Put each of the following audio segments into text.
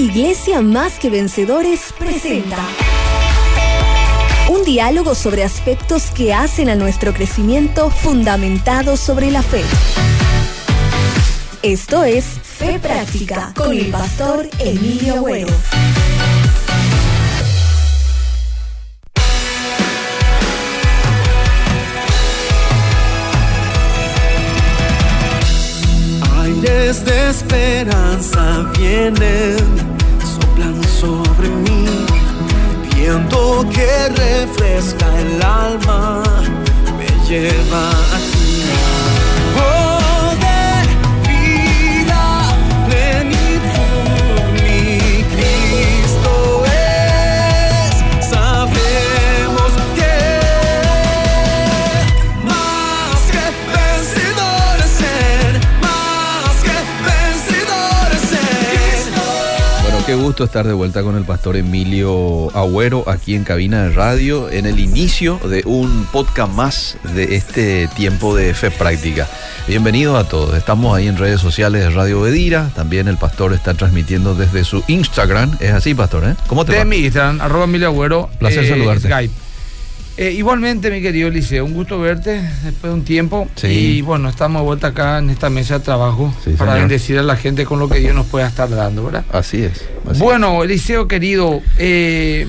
Iglesia Más que Vencedores presenta un diálogo sobre aspectos que hacen a nuestro crecimiento fundamentado sobre la fe. Esto es Fe Práctica con el pastor Emilio Agüero. De esperanza vienen, soplan sobre mí, viento que refresca el alma, me lleva gusto estar de vuelta con el pastor Emilio Agüero aquí en cabina de radio en el inicio de un podcast más de este tiempo de fe práctica. Bienvenidos a todos. Estamos ahí en redes sociales de Radio Bedira. También el pastor está transmitiendo desde su Instagram. Es así, pastor, ¿eh? ¿Cómo te de va? mi Instagram, arroba Emilio Agüero. Placer saludarte. Skype. Eh, igualmente, mi querido Eliseo, un gusto verte después de un tiempo. Sí. Y bueno, estamos de vuelta acá en esta mesa de trabajo Sí, para señor. bendecir a la gente con lo que Dios nos pueda estar dando, ¿verdad? Así es. así bueno, Eliseo, querido, eh,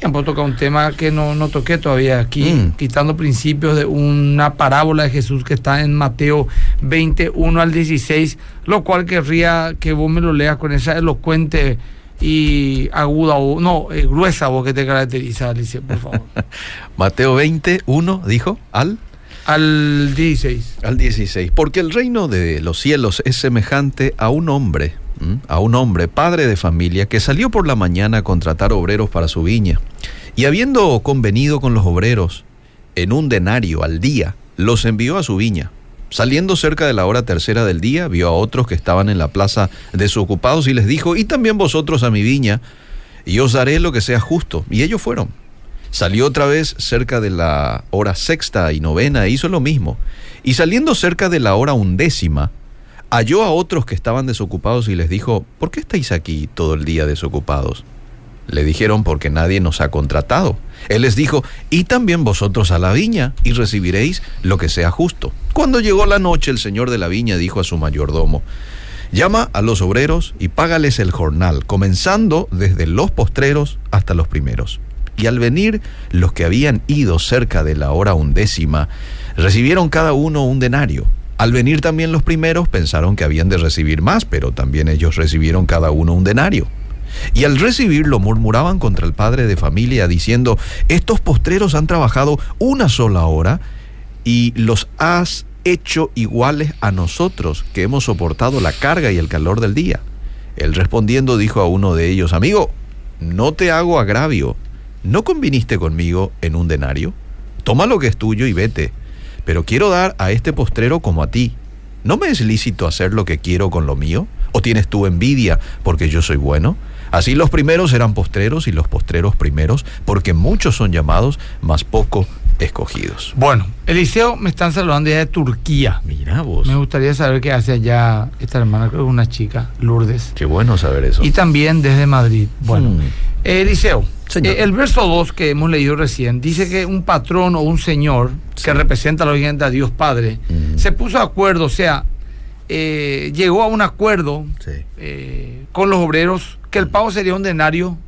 puedo tocar un tema que no, no toqué todavía aquí, Mm. quitando principios de una parábola de Jesús que está en Mateo 21 al 16, lo cual querría que vos me lo leas con esa elocuente y aguda, o no, eh, gruesa voz que te caracteriza, Eliseo, por favor. Mateo 21 dijo al al 16. Al 16. Porque el reino de los cielos es semejante a un hombre, ¿m? a un hombre, padre de familia, que salió por la mañana a contratar obreros para su viña. Y habiendo convenido con los obreros en un denario al día, los envió a su viña. Saliendo cerca de la hora tercera del día, vio a otros que estaban en la plaza desocupados y les dijo, y también vosotros a mi viña, y os daré lo que sea justo. Y ellos fueron. Salió otra vez cerca de la hora sexta y novena e hizo lo mismo. Y saliendo cerca de la hora undécima, halló a otros que estaban desocupados y les dijo, ¿por qué estáis aquí todo el día desocupados? Le dijeron, porque nadie nos ha contratado. Él les dijo, y también vosotros a la viña, y recibiréis lo que sea justo. Cuando llegó la noche, el señor de la viña dijo a su mayordomo, llama a los obreros y págales el jornal, comenzando desde los postreros hasta los primeros. Y al venir los que habían ido cerca de la hora undécima, recibieron cada uno un denario. Al venir también los primeros pensaron que habían de recibir más, pero también ellos recibieron cada uno un denario. Y al recibirlo murmuraban contra el padre de familia, diciendo, estos postreros han trabajado una sola hora y los has hecho iguales a nosotros, que hemos soportado la carga y el calor del día. Él respondiendo dijo a uno de ellos, amigo, no te hago agravio, ¿no conviniste conmigo en un denario? Toma lo que es tuyo y vete, pero quiero dar a este postrero como a ti. ¿No me es lícito hacer lo que quiero con lo mío? ¿O tienes tú envidia porque yo soy bueno? Así los primeros eran postreros y los postreros primeros, porque muchos son llamados, mas poco escogidos. Bueno, Eliseo, me están saludando ya de Turquía. Mira vos. Me gustaría saber qué hace allá esta hermana, creo que una chica, Lourdes. Qué bueno saber eso. Y también desde Madrid. Bueno, Mm. eh, Eliseo, Señor. eh, el verso 2 que hemos leído recién dice que un patrón o un señor Sí. que representa lógicamente a Dios Padre Mm. se puso de acuerdo, o sea, eh, llegó a un acuerdo Sí. eh, con los obreros que el pago sería un denario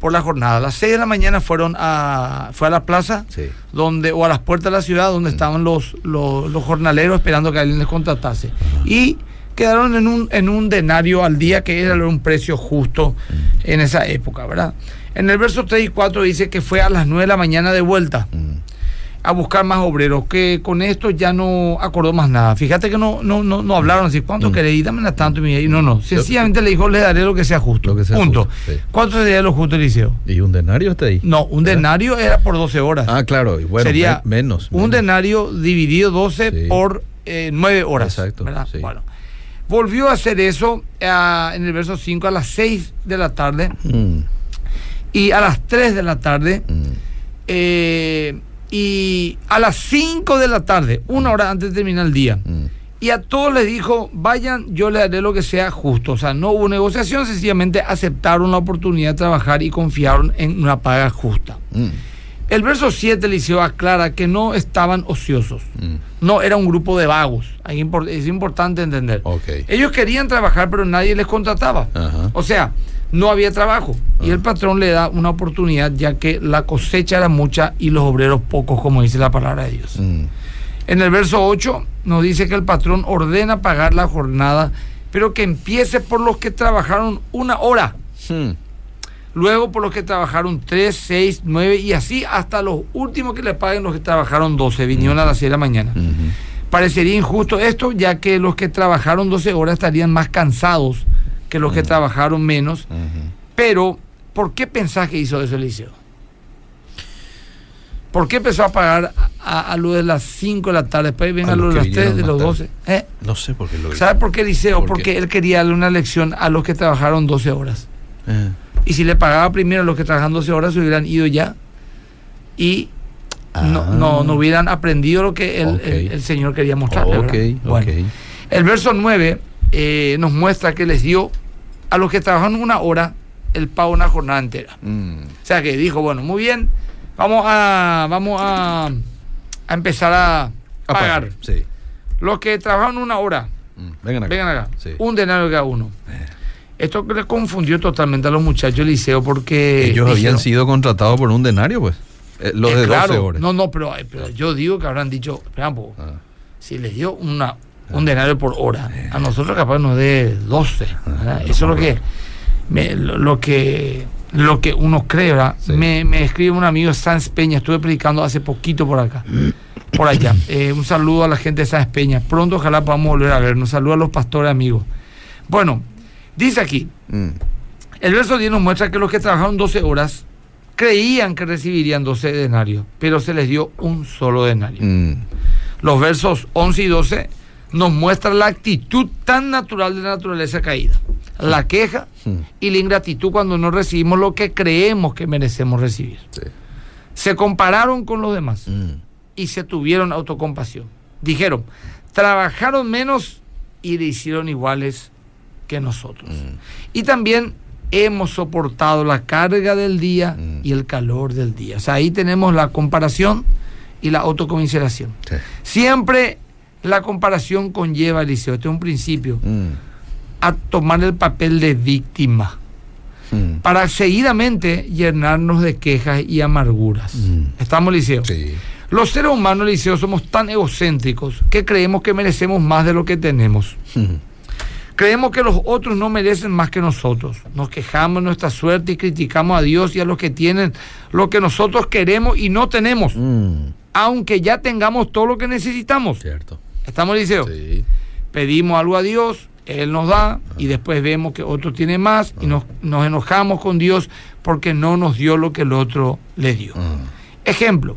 por la jornada. A las 6 de la mañana fueron a, fue a la plaza Sí. donde, o a las puertas de la ciudad donde estaban los, los, los jornaleros esperando que alguien les contratase. Y quedaron en un, en un denario al día, que era un precio justo en esa época, ¿verdad? En el verso 3 y 4 dice que fue a las 9 de la mañana de vuelta. A buscar más obreros, que con esto ya no acordó más nada. Fíjate que no, no, no, no hablaron así, ¿cuánto Mm. queréis? Dame la tanto. Y no, no, sencillamente le dijo, le daré lo que sea justo. Lo que sea Punto. justo, sí. ¿Cuánto sería lo justo, Eliseo? ¿Y un denario está ahí? No, un denario era por 12 horas. Ah, claro. y Bueno, Sería me- menos. Un menos. denario dividido 12 Sí. por eh, 9 horas. Exacto. Bueno, volvió a hacer eso ah, en el verso 5 a las 6 de la tarde Mm, y a las 3 de la tarde mm. eh, y a las 5 de la tarde, una hora antes de terminar el día. Mm. Y a todos les dijo, vayan, yo les haré lo que sea justo. O sea, no hubo negociación, sencillamente aceptaron la oportunidad de trabajar y confiaron en una paga justa. Mm, El verso 7 Eliseo aclara que no estaban ociosos. mm, No, era un grupo de vagos. Es importante entender. Ellos querían trabajar, pero nadie les contrataba. O sea, no había trabajo. Y el patrón le da una oportunidad, ya que la cosecha era mucha y los obreros pocos, como dice la palabra de Dios. Mm, En el verso 8 nos dice que el patrón ordena pagar la jornada, pero que empiece por los que trabajaron una hora, mm, luego por los que trabajaron 3, 6, 9 y así hasta los últimos que le paguen los que trabajaron 12, vinieron a las 6 de la mañana. ujú. Parecería injusto esto, ya que los que trabajaron 12 horas estarían más cansados que los que trabajaron menos, pero ¿por qué pensás que hizo eso Eliseo? ¿Por qué empezó a pagar a, a lo de las 5 de la tarde? Después ven A a lo los de las 3 de los más 12. ¿Eh? No sé por qué lo ¿Sabe por qué Eliseo? ¿Por Porque qué? él quería darle una lección a los que trabajaron 12 horas. Eh, Y si le pagaba primero a los que trabajaron 12 horas, se hubieran ido ya. Y no, ah, no, no hubieran aprendido lo que el, el- el Señor quería mostrarle. Ok, ¿verdad? Bueno. ok. El verso 9 eh, nos muestra que les dio a los que trabajaron una hora el pago una jornada entera. Mm, O sea que dijo, bueno, muy bien, vamos a, vamos a, a empezar a a pagar. Sí. Los que trabajaron una hora, Mm, Vengan acá. vengan acá, Sí. un denario cada uno. Esto que les confundió totalmente a los muchachos del liceo porque... Ellos habían sido contratados por un denario, pues. Eh, los eh, de 12 claro, horas. No, no, pero, pero yo digo que habrán dicho, Ah, si les dio una, un denario por hora, a nosotros capaz nos dé 12. ¿verdad? Eso es lo que, me- lo, que lo que uno cree, ¿verdad? Sí. Me, me escribe un amigo Sanz Peña, estuve predicando hace poquito por acá, por allá. Eh, un saludo a la gente de Sanz Peña. Pronto ojalá podamos volver a vernos. Saludo a los pastores amigos. Bueno, dice aquí, mm, el verso 10 nos muestra que los que trabajaron 12 horas creían que recibirían 12 denarios, pero se les dio un solo denario. mm, Los versos 11 y 12 nos muestran la actitud tan natural de la naturaleza caída, la queja y la ingratitud cuando no recibimos lo que creemos que merecemos recibir. sí. Se compararon con los demás Mm, y se tuvieron autocompasión. Dijeron, trabajaron menos y le hicieron iguales que nosotros. mm, Y también hemos soportado la carga del día Mm. y el calor del día. O sea, ahí tenemos la comparación y la autocomiseración. sí. Siempre la comparación conlleva, Eliseo, este es un principio, Mm, a tomar el papel de víctima mm, para seguidamente llenarnos de quejas y amarguras. Mm. ¿Estamos, Eliseo? sí. Los seres humanos, Eliseo, somos tan egocéntricos que creemos que merecemos más de lo que tenemos. Creemos que los otros no merecen más que nosotros. Nos quejamos de nuestra suerte y criticamos a Dios y a los que tienen lo que nosotros queremos y no tenemos, mm, aunque ya tengamos todo lo que necesitamos. Cierto. ¿Estamos, Eliseo? Sí. pedimos algo a Dios, Él nos da y después vemos que otro tiene más y nos, nos enojamos con Dios porque no nos dio lo que el otro le dio. Mm, Ejemplo,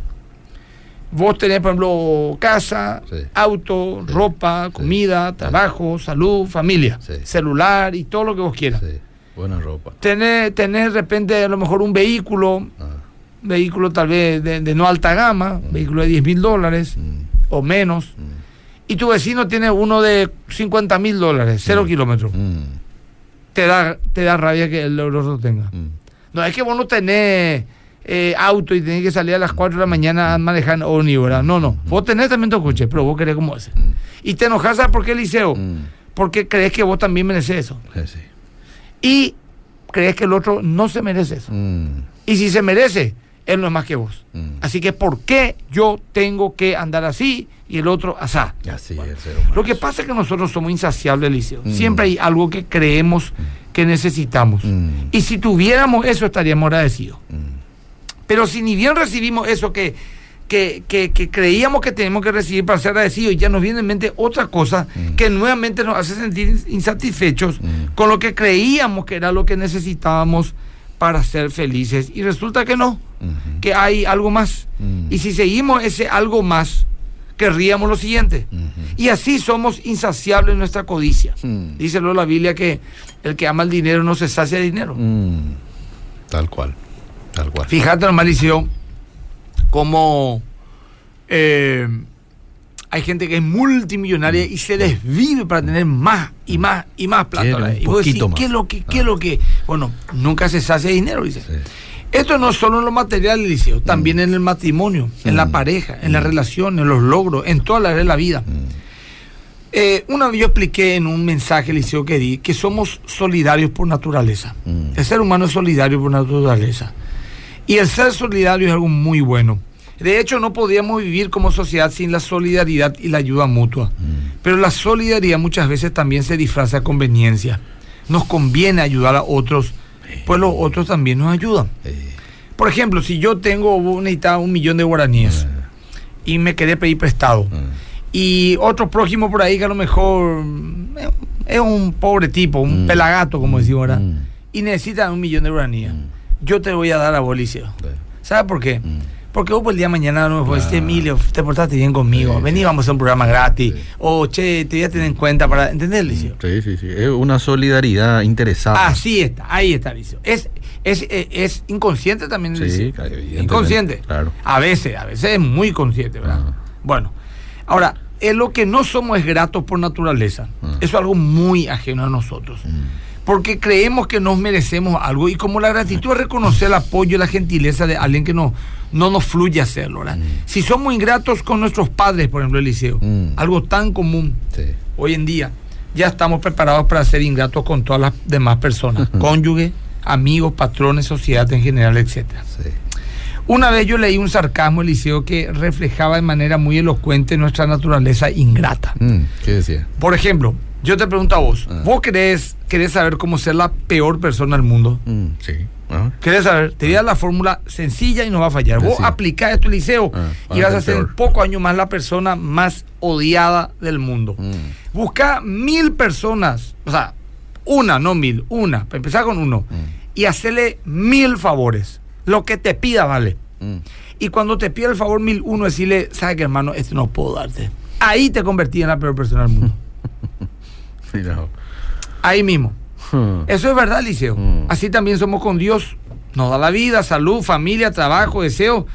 vos tenés, por ejemplo, casa, Sí. auto, Sí. ropa, Sí. comida, trabajo, salud, familia, celular y todo lo que vos quieras. sí. Buena ropa. Tenés, tenés de repente a lo mejor un vehículo, Ah, vehículo tal vez de, de no alta gama, vehículo de 10 mil dólares mm, o menos, mm, y tu vecino tiene uno de 50 mil dólares, cero kilómetros. mm, te da, te da rabia que el otro tenga. mm. No, es que vos no tenés eh, auto y tenés que salir a las 4 de la mañana a manejar ¿verdad? No, no. Vos tenés también tu coche, pero vos querés como ese. Y te enojas, ¿sabes por qué, Liceo? Mm, Porque crees que vos también mereces eso. sí, sí. Y crees que el otro no se merece eso. Mm, Y si se merece, él no es más que vos. mm. Así que, ¿por qué yo tengo que andar así y el otro asá? Así es ser humano. Lo que pasa es que nosotros somos insaciables, Liceo. Mm. Siempre hay algo que creemos que necesitamos. Mm, Y si tuviéramos eso, estaríamos agradecidos. mm, Pero si ni bien recibimos eso que, que, que- que creíamos que tenemos que recibir para ser agradecidos, y ya nos viene en mente otra cosa Mm. que nuevamente nos hace sentir insatisfechos Mm. con lo que creíamos que era lo que necesitábamos para ser felices. Y resulta que no, que hay algo más. Mm. Y si seguimos ese algo más, querríamos lo siguiente. Y así somos insaciables en nuestra codicia. Mm. Dice luego la Biblia que el que ama el dinero no se sacia de dinero. Mm, Tal cual. Tal cual. Fíjate, hermano Liceo, cómo eh, hay gente que es multimillonaria y se desvive para tener más y más y más plata. Y vos decís, más. ¿qué es lo que, qué es lo que? Bueno, nunca se sacia de dinero, dice. Sí. Esto no es solo en lo material, Eliseo, también en el matrimonio, en la Mm. pareja, en la relación, en los logros, en todas las áreas de la vida. Eh, una vez yo expliqué en un mensaje, Eliseo, que di, que somos solidarios por naturaleza. Mm. El ser humano es solidario por naturaleza. Y el ser solidario es algo muy bueno. De hecho, no podríamos vivir como sociedad sin la solidaridad y la ayuda mutua. Pero la solidaridad muchas veces también se disfraza de conveniencia. Nos conviene ayudar a otros, pues los otros también nos ayudan. Por ejemplo, si yo tengo necesitaba un millón de guaraníes y me quedé pedir prestado eh, y otro prójimo por ahí que a lo mejor mm, es- un pobre tipo, un Mm. pelagato, como decimos ahora, Mm. y necesita un millón de guaraníes, yo te voy a dar a sí. ¿Sabes por qué? Mm. Porque vos por el día de mañana mejor Claro. decís, Emilio, te portaste bien conmigo, Sí, vení, sí. vamos a un programa gratis, Sí. o che, te voy a tener en cuenta para, ¿entendés, Liceo? Sí, sí, sí. Es una solidaridad interesada. Así está, ahí está, Liceo. Es, es, es, es inconsciente también, Sí, claro, evidentemente, Inconsciente. claro. A veces, a veces es muy consciente, ¿verdad? Ajá. Bueno, ahora, en lo que no somos es gratos por naturaleza. Ajá. Eso es algo muy ajeno a nosotros. Mm. Porque creemos que nos merecemos algo y como la gratitud es reconocer el apoyo y la gentileza de alguien que no, no nos fluye hacerlo, ¿verdad? Si somos ingratos con nuestros padres, por ejemplo, Eliseo, Mm. algo tan común Sí. hoy en día, ya estamos preparados para ser ingratos con todas las demás personas, cónyuge, amigos, patrones, sociedad en general. Sí. Una vez yo leí un sarcasmo, Eliseo, que reflejaba de manera muy elocuente nuestra naturaleza ingrata. Mm, ¿Qué decía? Por ejemplo, yo te pregunto a vos, Ah. ¿vos querés, querés saber cómo ser la peor persona del mundo? Mm, sí. Ah. ¿Querés saber? Te voy a dar la fórmula sencilla y no va a fallar. Vos Sí. aplicás esto, Liceo, Ah, y vas a ser en pocos años más la persona más odiada del mundo. Mm. Busca mil personas, o sea, una, no mil, una, para empezar con uno, Mm. y hacerle mil favores. Lo que te pida, vale. Y cuando te pida el favor mil uno, decirle, ¿sabes qué, hermano? Esto no puedo darte. Ahí te convertí en la peor persona del mundo. Ahí mismo. Hmm. Eso es verdad, Liceo. Mm. Así también somos con Dios. Nos da la vida, salud, familia, trabajo, deseo.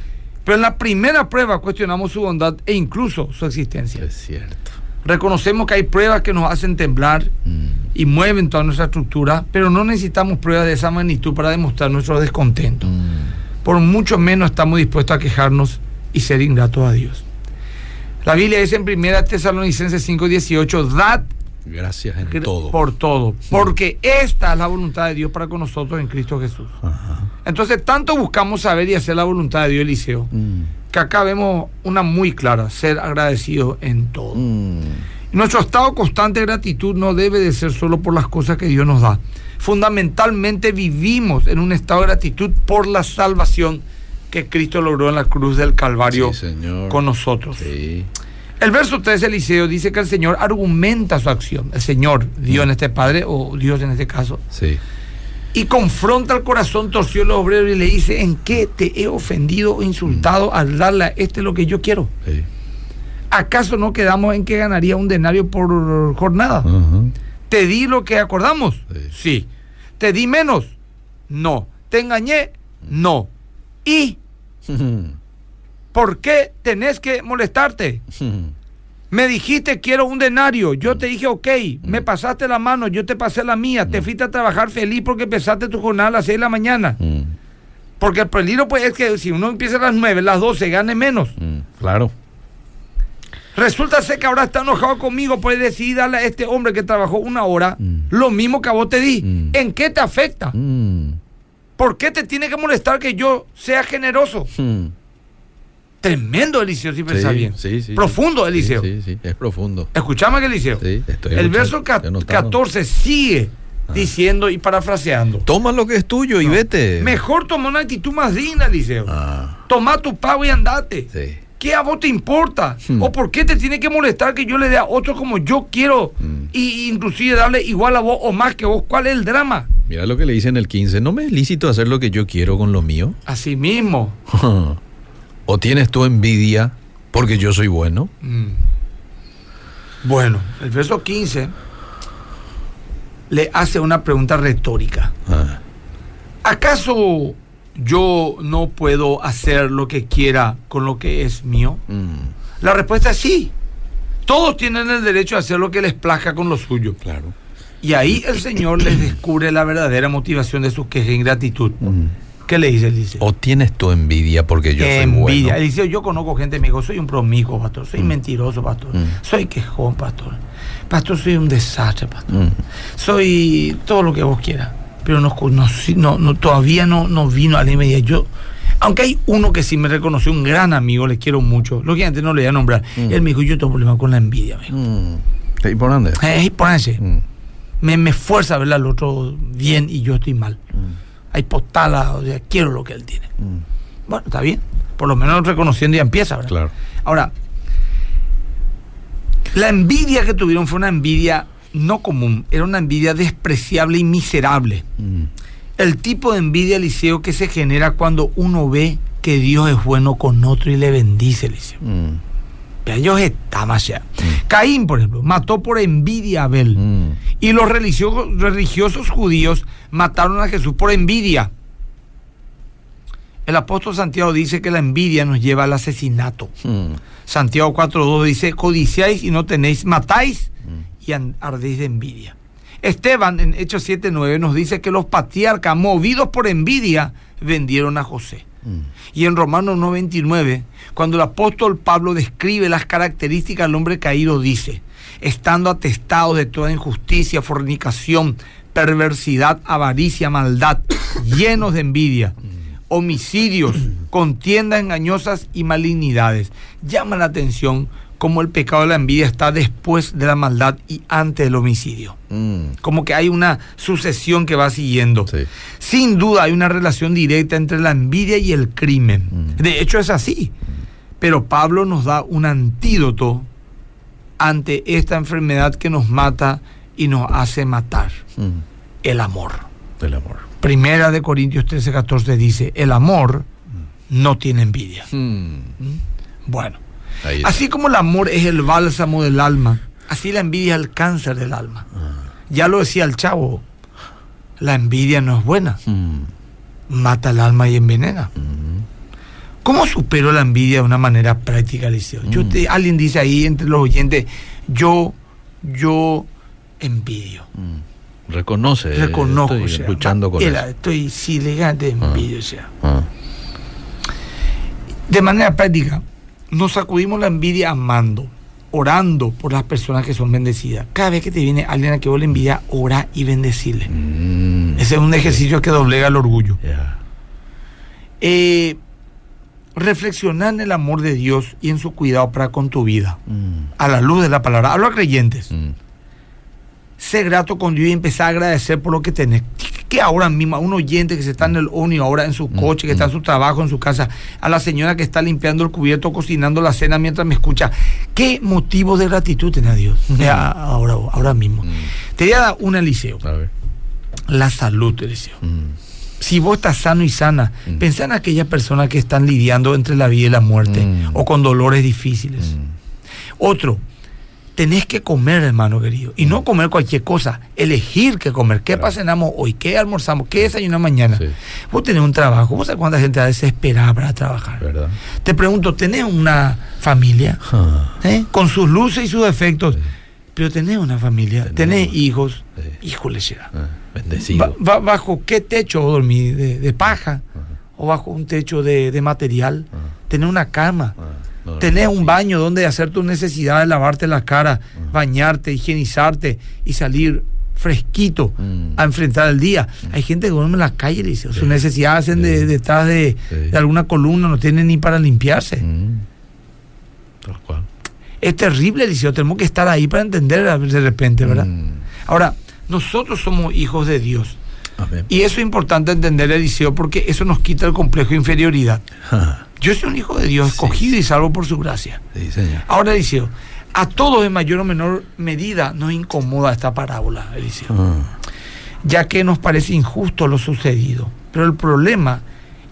Pero en la primera prueba cuestionamos su bondad e incluso su existencia. Es cierto. Reconocemos que hay pruebas que nos hacen temblar Mm. y mueven toda nuestra estructura, pero no necesitamos pruebas de esa magnitud para demostrar nuestro descontento. Mm. Por mucho menos estamos dispuestos a quejarnos y ser ingratos a Dios. La Biblia dice en 1 Tesalonicenses 5:18, dad Gracias en todo. por todo, porque esta es la voluntad de Dios para con nosotros en Cristo Jesús. Ajá. Entonces, tanto buscamos saber y hacer la voluntad de Dios, Eliseo, Mm. que acá vemos una muy clara, ser agradecidos en todo. Mm. Nuestro estado constante de gratitud no debe de ser solo por las cosas que Dios nos da. Fundamentalmente vivimos en un estado de gratitud por la salvación que Cristo logró en la cruz del Calvario Sí, señor. con nosotros. Sí. El verso 3 Eliseo dice que el Señor argumenta su acción, el Señor, Dios en este Padre, o Dios en este caso, Sí. y confronta el corazón torcido del obrero y le dice, ¿en qué te he ofendido o insultado al darle a este lo que yo quiero? Sí. ¿Acaso no quedamos en que ganaría un denario por jornada? ¿Te di lo que acordamos? Sí. Sí. ¿Te di menos? No. ¿Te engañé? No. ¿Y por qué tenés que molestarte? Me dijiste quiero un denario, yo te dije ok, me pasaste la mano, yo te pasé la mía, te fuiste a trabajar feliz porque empezaste tu jornada a las 6 de la mañana. Mm. Porque el peligro pues es que si uno empieza a las 9, las 12 gane menos. Mm. Claro. Resulta ser que ahora está enojado conmigo por decidir darle a este hombre que trabajó una hora Mm. lo mismo que a vos te di. Mm. ¿En qué te afecta? Mm. ¿Por qué te tiene que molestar que yo sea generoso? Tremendo, Eliseo, si pensás bien. sí, sí. Profundo, Eliseo. Sí, sí, es profundo. Escuchame, Eliseo. Sí, estoy El verso ca- estoy anotando. 14 sigue diciendo y parafraseando. Toma lo que es tuyo y vete. Mejor toma una actitud más digna, Eliseo. Ah, Toma tu pago y andate. sí. ¿Qué a vos te importa? Hmm. ¿O por qué te tiene que molestar que yo le dé a otro como yo quiero? Hmm. Y inclusive darle igual a vos o más que vos. ¿Cuál es el drama? Mira lo que le dice en el 15. ¿No me es lícito hacer lo que yo quiero con lo mío? Así mismo. ¿O tienes tu envidia porque yo soy bueno? Mm. Bueno, el verso 15 le hace una pregunta retórica. Ah, ¿Acaso yo no puedo hacer lo que quiera con lo que es mío? mm, La respuesta es sí. Todos tienen el derecho a hacer lo que les plazca con lo suyo. Claro. Y ahí el Señor les descubre la verdadera motivación de su queja e ingratitud. Mm. ¿Qué le dice Eliseo? O tienes tu envidia porque yo soy Envidia. bueno. Eliseo, yo conozco gente que me dijo, soy un promiscuo, pastor, soy mentiroso, pastor, Mm. soy quejón, pastor, pastor, soy un desastre, pastor, Mm. soy todo lo que vos quieras, pero no, no, no- no- todavía no, no vino a la media. Yo, aunque hay uno que sí me reconoció, un gran amigo, le quiero mucho, lógicamente no le voy a nombrar, Mm. él me dijo, yo tengo problema con la envidia. Mm. ¿Y por dónde? Eh, pónganse. Mm. me, me fuerza a ver al otro bien y yo estoy mal. Hay postala, o sea, quiero lo que él tiene. Mm. Bueno, está bien. Por lo menos reconociendo ya empieza, ¿verdad? Claro. Ahora, la envidia que tuvieron fue una envidia no común, era una envidia despreciable y miserable. Mm. El tipo de envidia, Eliseo, que se genera cuando uno ve que Dios es bueno con otro y le bendice, Eliseo. Mm. Ellos están allá. Caín, por ejemplo, mató por envidia a Abel. Mm. Y los religiosos, religiosos judíos mataron a Jesús por envidia. El apóstol Santiago dice que la envidia nos lleva al asesinato. Mm. Santiago 4.2 dice, codiciáis y no tenéis, matáis y an- ardéis de envidia. Esteban en Hechos 7.9 nos dice que los patriarcas, movidos por envidia, vendieron a José. Mm. Y en Romanos 9:29, cuando el apóstol Pablo describe las características del hombre caído, dice, estando atestados de toda injusticia, fornicación, perversidad, avaricia, maldad, llenos de envidia, homicidios, contiendas engañosas y malignidades. Llama la atención cómo el pecado de la envidia está después de la maldad y antes del homicidio. Mm. Como que hay una sucesión que va siguiendo. Sí. Sin duda hay una relación directa entre la envidia y el crimen. Mm. De hecho es así. Pero Pablo nos da un antídoto ante esta enfermedad que nos mata y nos hace matar. Mm. El amor. Del amor. Primera de Corintios 13, 14 dice, el amor no tiene envidia. Bueno. Así como el amor es el bálsamo del alma, así la envidia es el cáncer del alma. Ya lo decía el chavo, la envidia no es buena, Mm. mata el alma y envenena. Mm. ¿Cómo supero la envidia de una manera práctica, Liceo? Yo Mm. te- alguien dice ahí entre los oyentes, yo, yo envidio. Reconoce. Reconozco. Estoy o sea, luchando con era, eso. Estoy sí, elegante, envidio. o sea. Ah. De manera práctica, nos sacudimos la envidia amando, orando por las personas que son bendecidas. Cada vez que te viene alguien a que vos le envidia, ora y bendecirle. Mm. Ese es un ejercicio que doblega el orgullo. Eh, reflexionar en el amor de Dios y en su cuidado para con tu vida. Mm. A la luz de la palabra. Hablo a creyentes. Mm. Sé grato con Dios y empezar a agradecer por lo que tenés. Que ahora mismo, a un oyente que se está en el ONI, ahora en su Mm, coche, que está en su trabajo, en su casa, a la señora que está limpiando el cubierto, cocinando la cena mientras me escucha. ¿Qué motivo de gratitud tiene a Dios? Eh, ahora, ahora mismo. Mm. Te voy a dar un Eliseo. A ver. La salud, Eliseo. Mm. Si vos estás sano y sana, Mm. pensá en aquellas personas que están lidiando entre la vida y la muerte Mm. o con dolores difíciles. Mm. Otro, tenés que comer, hermano querido. Y no comer cualquier cosa, elegir qué comer. ¿Qué Claro. cenamos hoy? ¿Qué almorzamos? ¿Qué desayunamos mañana? Sí. Vos tenés un trabajo. ¿Vos sabés cuánta gente está desesperada para trabajar? ¿Verdad? Te pregunto, ¿tenés una familia? Ah. ¿Eh? Con sus luces y sus defectos. Sí. Pero tenés una familia, Tenemos. tenés hijos. Sí. Híjole, será. Ah. Bendecido. Ba- ba- ¿Bajo qué techo dormís? ¿De, de paja? ¿O bajo un techo de, de material? Ajá. ¿Tenés una cama? Ah. No, Tenés no, un baño donde hacer tus necesidades, lavarte la cara, bañarte, higienizarte y salir fresquito Mm. a enfrentar el día. Hay gente que duerme en la calle, le dice, Sí. sus necesidades hacen de- detrás de, Sí. de alguna columna, no tienen ni para limpiarse. Mm. Tal cual. Es terrible, Eliseo, tenemos que estar ahí para entender de repente, ¿verdad? Mm. Ahora, nosotros somos hijos de Dios. Amén. Y eso es importante entender, Eliseo, porque eso nos quita el complejo de inferioridad. Yo soy un hijo de Dios, Sí. escogido y salvo por su gracia. Sí, señor. Ahora, Eliseo, a todos en mayor o menor medida nos incomoda esta parábola, Eliseo, Ah. ya que nos parece injusto lo sucedido. Pero el problema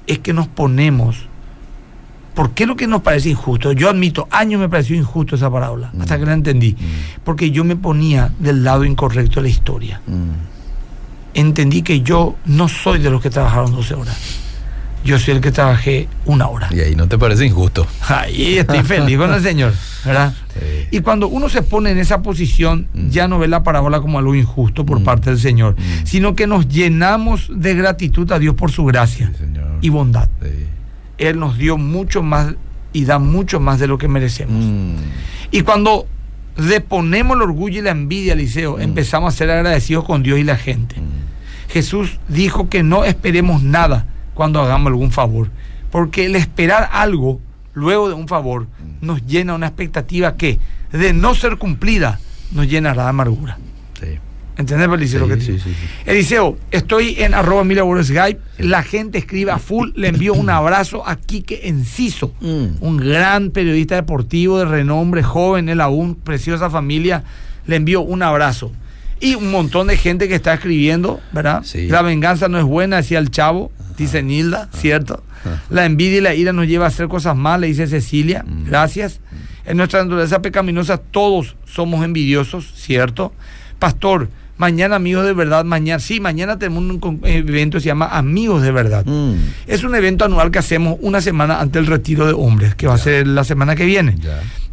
es que nos ponemos. ¿Por qué lo que nos parece injusto? Yo admito, años me pareció injusto esa parábola, Mm. hasta que la entendí. Porque yo me ponía del lado incorrecto de la historia. Mm. Entendí que yo no soy de los que trabajaron 12 horas. Yo soy el que trabajé una hora. Y ahí no te parece injusto. Ahí estoy feliz con el Señor. ¿verdad? Sí. Y cuando uno se pone en esa posición, Mm. ya no ve la parábola como algo injusto por parte del Señor, Mm. sino que nos llenamos de gratitud a Dios por su gracia Sí, y bondad. Sí. Él nos dio mucho más y da mucho más de lo que merecemos. Mm. Y cuando deponemos el orgullo y la envidia, Eliseo, Mm. empezamos a ser agradecidos con Dios y la gente. Mm. Jesús dijo que no esperemos nada cuando hagamos algún favor, porque el esperar algo luego de un favor nos llena una expectativa que, de no ser cumplida, nos llenará de amargura. Sí. ¿Entendés, Eliseo? Sí, lo que te sí, digo? sí, sí. Eliseo, estoy en arroba Borges Skype. La gente escribe a full. Le envío un abrazo a Quique Enciso, Mm. un gran periodista deportivo de renombre, joven, él aún, preciosa familia. Le envío un abrazo. Y un montón de gente que está escribiendo, ¿verdad? La venganza no es buena, decía el chavo, dice Nilda, ¿cierto? La envidia y la ira nos lleva a hacer cosas malas, dice Cecilia. Mm. Gracias. En nuestra naturaleza pecaminosa todos somos envidiosos, ¿cierto? Pastor, mañana amigos de verdad, mañana, sí, mañana tenemos un con- evento que se llama Amigos de Verdad. Mm. Es un evento anual que hacemos una semana antes del retiro de hombres, que va a ser la semana que viene,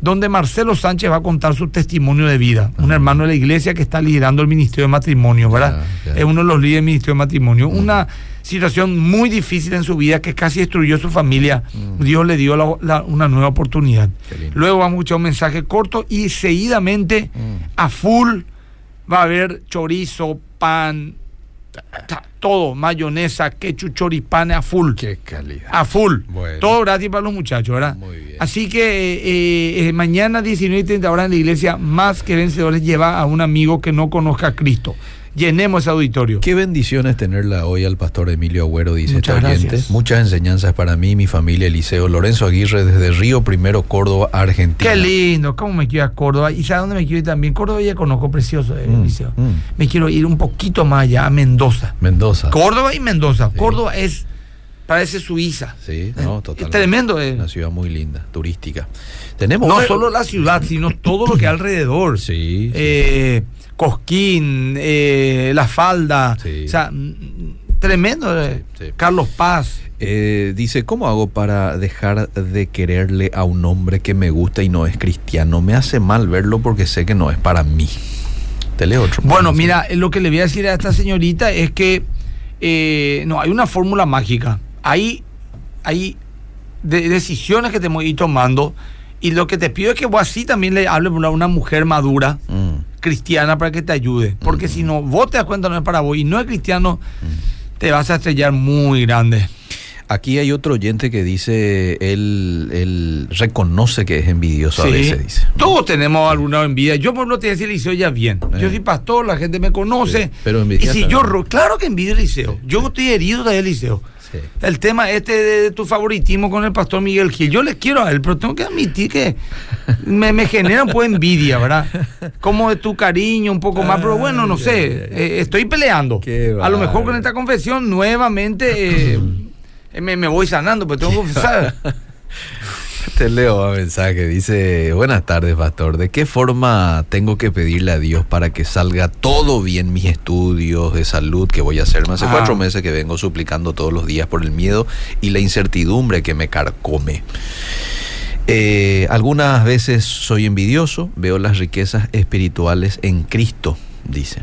donde Marcelo Sánchez va a contar su testimonio de vida, un hermano de la iglesia que está liderando el Ministerio de Matrimonio, ¿verdad? Es uno de los líderes del Ministerio de Matrimonio. Una situación muy difícil en su vida que casi destruyó su familia. Dios le dio la- la- una nueva oportunidad. Luego vamos a escuchar un mensaje corto y seguidamente Mm. a full va a haber chorizo, pan, todo, mayonesa, ketchup, choripán a full. Qué calidad. A full. Bueno. Todo gratis para los muchachos, ¿verdad? Muy bien. Así que eh, eh, mañana 19 y 30 horas en la iglesia, más que vencedores, lleva a un amigo que no conozca a Cristo. Llenemos ese auditorio. Qué bendiciones tenerla hoy al pastor Emilio Agüero, dice Muchas este oyente. gracias. Muchas enseñanzas para mí mi familia, Eliseo Lorenzo Aguirre, desde Río Primero, Córdoba, Argentina. Qué lindo, cómo me quiero ir a Córdoba. ¿Y sabes dónde me quiero ir también? Córdoba ya conozco, precioso, eh, Mm, Eliseo. mm. Me quiero ir un poquito más allá, a Mendoza. Mendoza. Córdoba y Mendoza. Sí. Córdoba es, parece Suiza. Sí, no, Es totalmente. tremendo. eh. Una ciudad muy linda, turística. Tenemos No solo la ciudad, sino todo lo que hay alrededor. Sí, sí. Eh, Cosquín, eh, La Falda. Sí. O sea, mm, tremendo. eh. Sí, sí. Carlos Paz. Eh, dice, ¿cómo hago para dejar de quererle a un hombre que me gusta y no es cristiano? Me hace mal verlo porque sé que no es para mí. Te leo otro. Bueno, mira, eh, lo que le voy a decir a esta señorita es que eh, no hay una fórmula mágica. Hay, hay de- decisiones que tenemos que ir tomando. Y lo que te pido es que vos así también le hables a una mujer madura, Mm, cristiana, para que te ayude. Porque si no, vos te das cuenta no es para vos y no es cristiano, te vas a estrellar muy grande. Aquí hay otro oyente que dice, él, él reconoce que es envidioso a Sí. veces, dice. Todos tenemos alguna envidia. Yo por lo te decía Eliseo ya bien. Eh. Yo soy pastor, la gente me conoce. Sí, pero y envidias si también. yo, ro- claro que envidio a Eliseo. Yo estoy herido de Eliseo. Sí. El tema este de tu favoritismo con el pastor Miguel Gil, yo le quiero a él, pero tengo que admitir que me, me genera un poco de envidia, ¿verdad? Como de tu cariño un poco más, pero bueno, no sé, eh, estoy peleando. A lo mejor con esta confesión nuevamente eh, me, me voy sanando, pero tengo que confesar. Te leo un mensaje, dice, buenas tardes, pastor. ¿De qué forma tengo que pedirle a Dios para que salga todo bien mis estudios de salud que voy a hacer? Hace Ah. cuatro meses que vengo suplicando todos los días por el miedo y la incertidumbre que me carcome. Eh, algunas veces soy envidioso, veo las riquezas espirituales en Cristo, dice.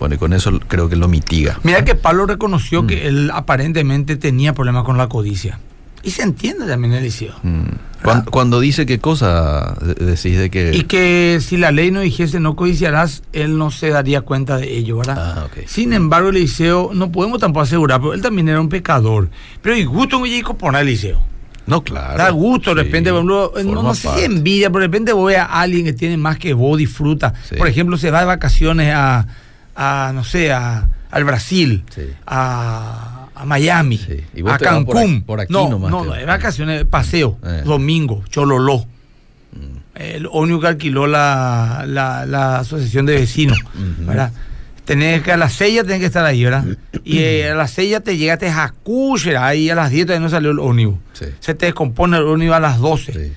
Bueno, y con eso creo que lo mitiga. Mira que Pablo reconoció Mm. que él aparentemente tenía problemas con la codicia. Y se entiende también Eliseo. Mm. Cuando, cuando dice qué cosa de- decís de que... Y que si la ley no dijese no codiciarás, él no se daría cuenta de ello, ¿verdad? Ah, ok. Sin embargo, Eliseo, no podemos tampoco asegurar, pero él también era un pecador. Pero y gusto que llegó por Eliseo. No, claro. Da gusto, de Sí, repente, por ejemplo, no, forma no sé si envidia, pero de repente voy a alguien que tiene más que vos, disfruta. Sí. Por ejemplo, se va de vacaciones a, a, no sé, a, al Brasil, Sí. a, a Miami, Sí. Y vos a te vas por Cancún. aquí- por aquí no, nomás no, no, vacaciones, paseo, Eh. domingo, Chololó. Mm. El ómnibus que alquiló la, la, la asociación de vecinos, Ujú. ¿verdad? Tenés que a las 6 ya tenés que estar ahí, ¿verdad? Y eh, a las 6 ya te llegaste a Cúchera, ahí a las 10 todavía no salió el ómnibus. Sí. Se te descompone el ómnibus a las 12.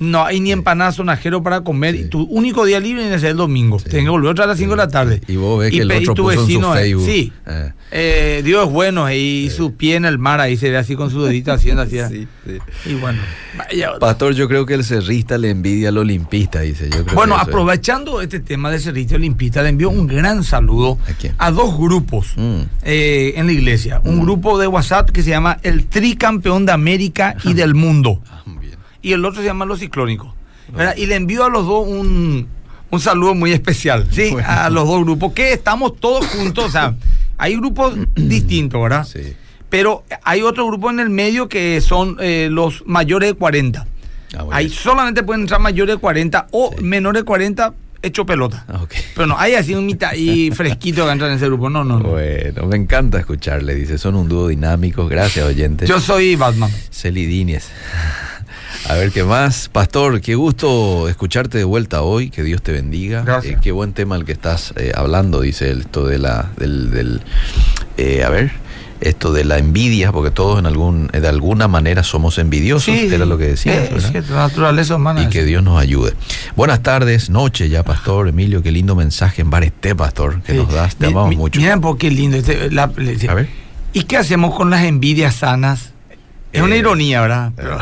No hay ni empanadas sonajero para comer y tu único día libre es el domingo. Tienes que volver otra a las 5 de la tarde. Y vos ves que el otro tu puso en su vecino, eh, Facebook. Sí. Eh. Eh, Dios es bueno eh, y su pie en el mar ahí se ve así con su dedito haciendo así. Sí, sí. Y bueno, vaya. Pastor, yo creo que el cerrista le envidia al olimpista, dice. Yo creo Bueno, es. aprovechando este tema del servicio olimpista, le envío un gran saludo ¿A dos grupos Mm. eh, en la iglesia. Un grupo de WhatsApp que se llama el Tricampeón de América y del Mundo. Ah. Y el otro se llama Los Ciclónicos. ¿verdad? Y le envío a los dos un, un saludo muy especial, ¿sí? Bueno. A los dos grupos, que estamos todos juntos. o sea, hay grupos distintos, ¿verdad? Sí. Pero hay otro grupo en el medio que son eh, los mayores de 40. Ah, bueno. Ahí solamente pueden entrar mayores de 40 o Sí. menores de 40 hecho pelota. Ah, ok. Pero no, hay así un mitad y fresquito que entran en ese grupo. No, no, no. Bueno, me encanta escucharle, dice. Son un dúo dinámico. Gracias, oyentes. Yo soy Batman. Celidines. A ver qué más. Pastor, qué gusto escucharte de vuelta hoy. Que Dios te bendiga. Gracias. Eh, qué buen tema el que estás eh, hablando, dice él, esto de la, del, del, eh, a ver, esto de la envidia, porque todos en algún, de alguna manera somos envidiosos, era lo que ¿verdad? es cierto, naturaleza humana. Y que Dios nos ayude. Buenas tardes, noche ya, Pastor Emilio. Qué lindo mensaje en Bareté, Pastor, que Sí. nos das. Te Mi- amamos mi- mucho. Miren por qué lindo. este, la- le- A ver. ¿Y qué hacemos con las envidias sanas? Es una ironía, ¿verdad? Pero-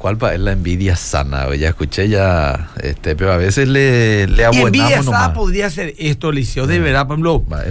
¿Cuál es la envidia sana? Ya escuché ya, este, pero a veces le, le envidia sana podría ser esto, Eliseo, de verdad, por ejemplo. Va,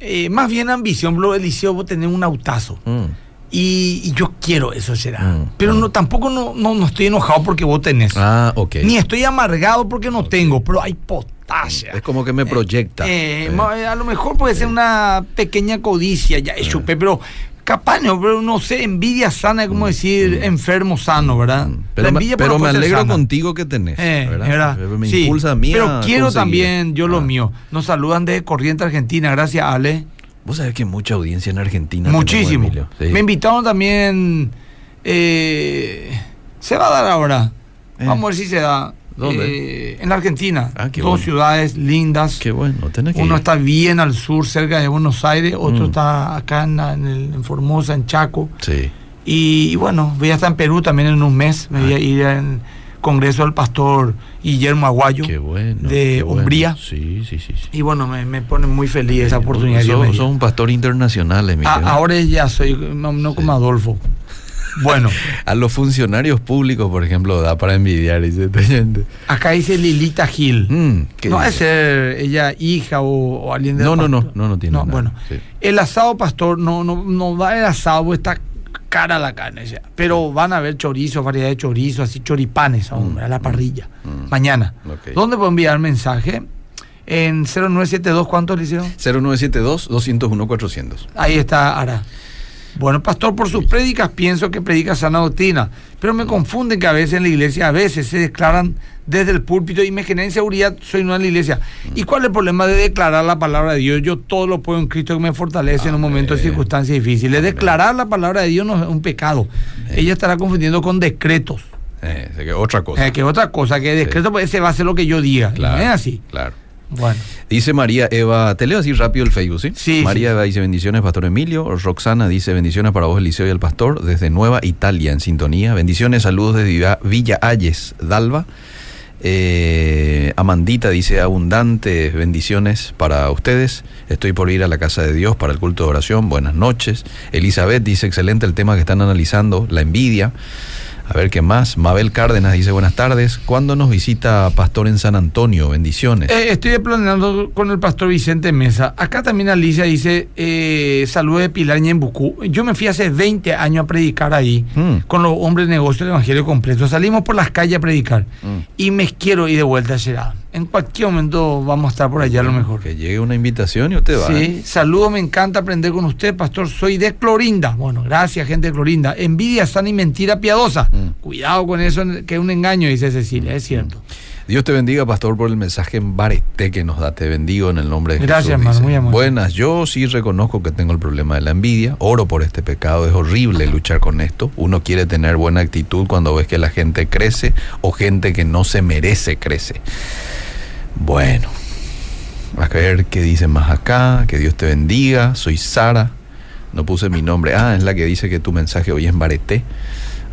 eh, más bien ambición, ejemplo, Eliseo, vos tenés un autazo. Mm. Y, y yo quiero eso, será. Mm, pero mm. no, tampoco no, no, no estoy enojado porque vos tenés. Ah, ok. Ni estoy amargado porque no tengo, pero hay potasio. Es como que me proyecta. Eh, Eh, a lo mejor puede ser una pequeña codicia, ya chupé, pero capaz no, pero no sé, envidia sana, es como decir enfermo sano, ¿verdad? mm. Pero, La envidia pero me alegro sana. contigo que tenés. Eh, ¿verdad? ¿verdad? Me Sí, impulsa a mí Pero a quiero conseguir. también yo lo Ah. mío. Nos saludan de Corriente Argentina, gracias Ale. Vos sabés que hay mucha audiencia en Argentina. Muchísimo. Sí. Me invitaron también. eh, se va a dar ahora. Eh. Vamos a ver si se da. ¿Dónde? Eh, en la Argentina. Ah, Dos bueno. ciudades lindas. Qué bueno, tenés que Uno ir. está bien al sur, cerca de Buenos Aires. Otro Mm. está acá en, el- en Formosa, en Chaco. Sí. Y, y bueno, voy a estar en Perú también en un mes. Me voy a ir al Congreso del Pastor Guillermo Aguayo. Qué bueno. de qué bueno. Umbría. Sí, sí, sí. sí. Y bueno, me, me pone muy feliz esa oportunidad. Sos, un pastor internacional, Emilio. Ah, ahora ya soy, no, no como Adolfo. Bueno, A los funcionarios públicos, por ejemplo, da para envidiar. Dice esta gente. acá dice Lilita Gil. Mm, ¿qué no dice? es ser ella hija o, o alguien de No, no, no, no, no tiene nada, bueno, sí. el asado pastor no, no, no da el asado, está cara la carne ya. Pero van a haber chorizos, variedad de chorizos, así choripanes aún, a la parrilla. Mm. Mañana. Ok. ¿Dónde puedo enviar mensaje? En 0972, ¿cuántos le hicieron? 0972-201-400. Ahí está Ara. Bueno, pastor, por sus prédicas pienso que predica sana doctrina, pero me confunden que a veces en la iglesia, a veces se declaran desde el púlpito y me genera inseguridad, soy una de la iglesia. ¿Y cuál es el problema de declarar la palabra de Dios? Yo todo lo puedo en Cristo que me fortalece en un momento de circunstancias difíciles. Declarar la palabra de Dios no es un pecado. Ella estará confundiendo con decretos, Eh, que otra cosa. eh, que es otra cosa, que decreto pues, ese va a ser lo que yo diga. Claro, No es así. Claro. Bueno. Dice María Eva, te leo así rápido el Facebook, ¿sí? Sí, María sí. Eva dice bendiciones, Pastor Emilio. Roxana dice bendiciones para vos, Eliseo y el Pastor, desde Nueva Italia, en sintonía. Bendiciones, saludos desde Villa- Villa Ayes, Dalva. Eh, Amandita dice abundantes bendiciones para ustedes. Estoy por ir a la casa de Dios para el culto de oración. Buenas noches. Elizabeth dice excelente el tema que están analizando, la envidia. A ver qué más. Mabel Cárdenas dice buenas tardes. ¿Cuándo nos visita Pastor en San Antonio? Bendiciones. Eh, estoy planeando con el pastor Vicente Mesa. Acá también Alicia dice, eh, salud de Pilar Ñembucú. Yo me fui hace 20 años a predicar ahí Mm. con los hombres de negocio del Evangelio completo. Salimos por las calles a predicar Mm. y me quiero ir de vuelta a Gerard. En cualquier momento vamos a estar por allá a lo mejor. Que llegue una invitación y usted va. ¿eh? Sí, saludo, me encanta aprender con usted, pastor. Soy de Clorinda. Bueno, gracias, gente de Clorinda. Envidia sana y mentira piadosa. Mm. Cuidado con eso, que es un engaño, dice Cecilia, es cierto. Dios te bendiga, pastor, por el mensaje en barete que nos da. Te bendigo en el nombre de Gracias, Jesús. dice. muy. Buenas, yo sí reconozco que tengo el problema de la envidia. Oro por este pecado. Es horrible luchar con esto. Uno quiere tener buena actitud cuando ves que la gente crece o gente que no se merece crece. Bueno, a ver qué dice más acá. Que Dios te bendiga. Soy Sara. No puse mi nombre. Ah, es la que dice que tu mensaje hoy es en barete.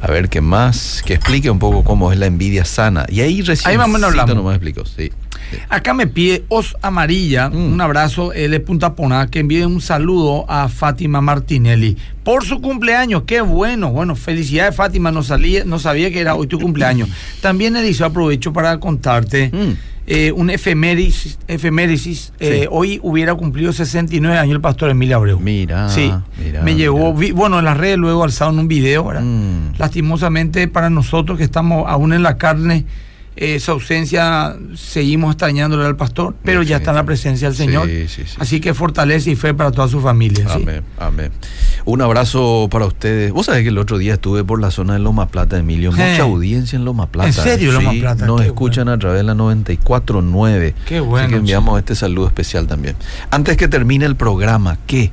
A ver, ¿qué más? Que explique un poco cómo es la envidia sana. Y ahí recién Ahí más o nomás explicó, sí. sí. Acá me pide Os Amarilla, Mm. un abrazo, él es Punta que envíe un saludo a Fátima Martinelli por su cumpleaños. Qué bueno, bueno, felicidades Fátima, no, salía, no sabía que era hoy tu cumpleaños. También Eliseo aprovecho para contarte Mm. Eh, un efemérisis. efemérisis. Eh, hoy hubiera cumplido 69 años el pastor Emilio Abreu. Mira, Sí, mira, me llegó, vi- bueno, en las redes luego alzado en un video, ¿verdad? Mm. Lastimosamente para nosotros que estamos aún en la carne, esa ausencia seguimos extrañándole al pastor, pero ya está en la presencia del Señor. Sí, sí, sí. Así que fortalece y fe para toda su familia. Amén, amén. Un abrazo para ustedes. Vos sabés que el otro día estuve por la zona de Loma Plata, Emilio. Mucha audiencia en Loma Plata. ¿En serio, Loma Plata? Nos Qué escuchan a través de la 94.9. Qué bueno, Así que enviamos este saludo especial también. Antes que termine el programa, ¿qué?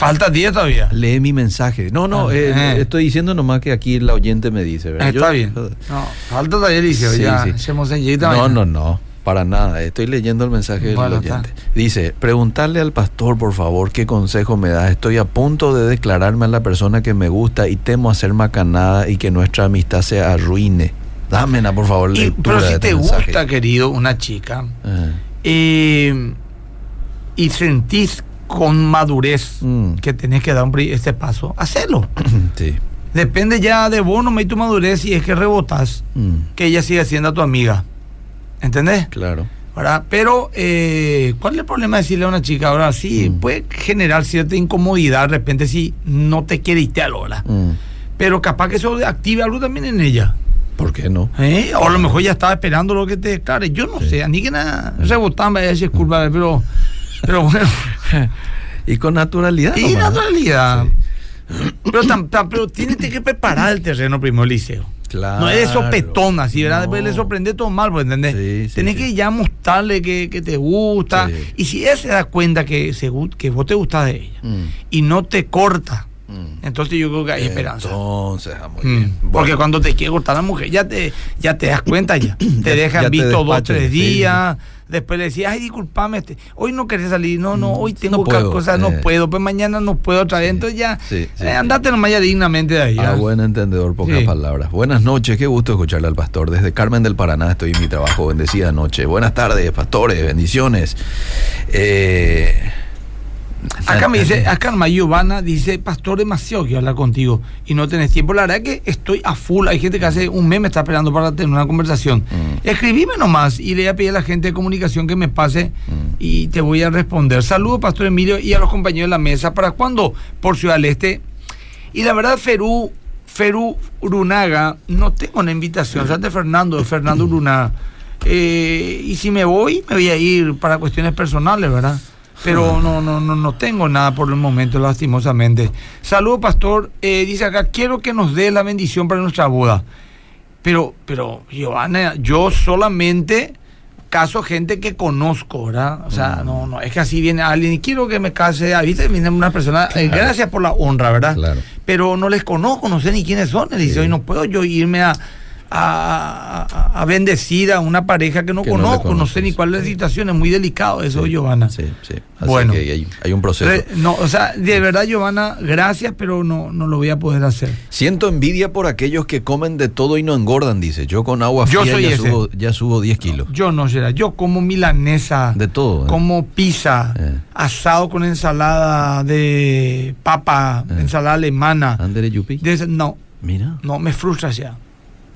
Falta 10 todavía. Lee mi mensaje. No, no, Ah, eh, eh. estoy diciendo nomás que aquí la oyente me dice. ¿verdad? Está Yo- bien. No, falta todavía, Eliseo. Sí, ya, sí. lleguita No, mañana. no, no, para nada. Estoy leyendo el mensaje del Bueno, oyente. Dice, preguntarle al pastor, por favor, qué consejo me da. Estoy a punto de declararme a la persona que me gusta y temo hacer macanada y que nuestra amistad se arruine. Dámela, por favor, Y- pero si este te mensaje. gusta, querido, una chica, Eh, eh, y sentís con madurez Mm. que tenés que dar un este paso, hacelo. sí. Depende ya de vos, no y tu madurez, y es que rebotas, Mm, que ella siga siendo tu amiga. ¿Entendés? claro. ¿Verdad? Pero, eh, ¿cuál es el problema de decirle a una chica ahora sí? Mm. Puede generar cierta incomodidad de repente si no te quiere irte a. Mm, Pero capaz que eso active algo también en ella. ¿Por qué no? ¿eh? O a lo mejor ya estaba esperando lo que te declare. Yo no sé, ni que nada. Rebotando, vaya, disculpa, pero, pero bueno. Y con naturalidad. y nomás, ¿no? naturalidad. Pero, tam- tam- pero tienes que preparar el terreno primero, Liceo. Claro. No es de sopetón así, ¿verdad? Después No. le sorprende todo mal, pues, ¿entendés? Sí, sí, Tenés sí. que ya mostrarle que, que te gusta. Y si él se da cuenta que, se, que vos te gustas de ella Mm, y no te corta, mm. entonces yo creo que hay esperanza. Entonces, ah, muy Mm. bien. Porque Bueno. cuando te quiere cortar la mujer, ya te, ya te das cuenta ya. Te dejan ya te visto dos, tres días. Después le decías, ay, disculpame, este, hoy no querés salir. No, no, hoy tengo Mm. no ca- puedo, cosas, no eh. puedo. Pues mañana no puedo otra vez. Entonces ya, sí, sí, eh, andate nomás ya dignamente de ahí. Ah, ¿ah? buen entendedor, pocas palabras. Buenas noches, qué gusto escucharle al pastor. Desde Carmen del Paraná estoy en mi trabajo. Bendecida noche. Buenas tardes, pastores, bendiciones. Eh, Acá me dice, acá Arma Giovanna dice, pastor, demasiado quiero hablar contigo y no tenés tiempo. La verdad es que estoy a full. Hay gente que hace un mes me está esperando para tener una conversación. Mm. Escribime nomás y le voy a pedir a la gente de comunicación que me pase Mm. y te voy a responder. Saludos, pastor Emilio, y a los compañeros de la mesa. ¿Para cuándo? Por Ciudad del Este. Y la verdad, Ferú, Ferú Urunaga, no tengo una invitación. O sea, de Fernando, de Fernando Urunaga. Eh, y si me voy, me voy a ir para cuestiones personales, ¿verdad? Pero no, no, no, no tengo nada por el momento, lastimosamente. Saludos, pastor. Eh, dice acá, quiero que nos dé la bendición para nuestra boda. Pero, pero, Giovanna, yo solamente caso gente que conozco, ¿verdad? O sea, no, no, es que así viene alguien y quiero que me case, ah, ¿viste? Viene una persona, eh, Claro. gracias por la honra, ¿verdad? Claro. Pero no les conozco, no sé ni quiénes son. Él dice, hoy no puedo yo irme a, a, a- a bendecir a una pareja que no Que conozco, no, sé ni cuál es la situación, es muy delicado eso, sí, Giovanna. Sí, sí. Así Bueno. que hay, hay un proceso. Re- No, o sea, de verdad, Giovanna, gracias, pero no, no lo voy a poder hacer. Siento envidia por aquellos que comen de todo y no engordan, dice. Yo con agua Yo fría soy ya, ese. subo, ya subo 10 kilos. Yo no, Gerard, yo como milanesa. De todo. ¿eh? como pizza, Eh. asado con ensalada de papa, Eh. ensalada alemana. Andere Yupi. De no, Mira. no, me frustra ya.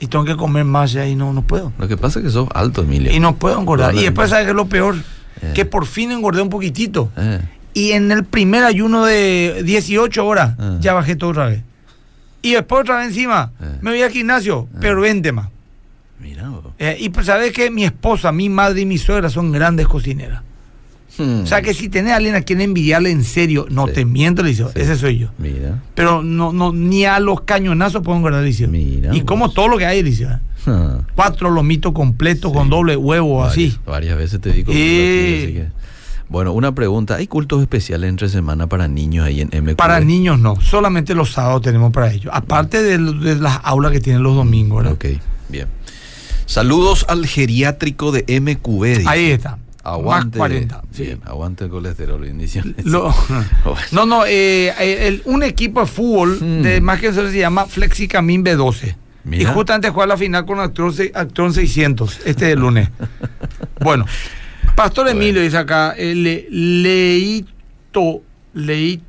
Y tengo que comer más ya y no, no puedo. Lo que pasa es que sos alto, Emilio. Y no puedo engordar. Y después, ¿sabes qué es lo peor? Eh. Que por fin engordé un poquitito. Eh, Y en el primer ayuno de 18 horas, Ah. ya bajé todo otra vez. Y después otra vez encima, Eh. me voy al gimnasio, pero 20 más. mira. Eh, y pues, ¿sabes que Mi esposa, mi madre y mi suegra son grandes cocineras. Hmm. O sea que si tenés a alguien a quien envidiarle en serio, no Sí. te miento, Sí. ese soy yo. Mira. Pero no, no, ni a los cañonazos puedo engordar, dice. Mira Y vos. como todo lo que hay, dice. Ah. Cuatro lomitos completos Sí. con doble huevo, Varias- así. Varias veces te digo. Eh. Bueno, una pregunta. ¿Hay cultos especiales entre semana para niños ahí en MQ? Para niños no, solamente los sábados tenemos para ellos. Aparte de, de las aulas que tienen los domingos, ¿verdad? Ok, bien. Saludos al geriátrico de MQB. dice. Ahí está. Aguante. Más 40. sí. Bien, aguante el colesterol, bendiciones. Lo- no, no, eh, eh, el- un equipo de fútbol Mm. de más que eso se llama Flexicamin B12. Mira. Y justamente juega la final con Actron, Actron 600 este de lunes. bueno, Pastor. Emilio dice acá, eh, le- Leito, Leito,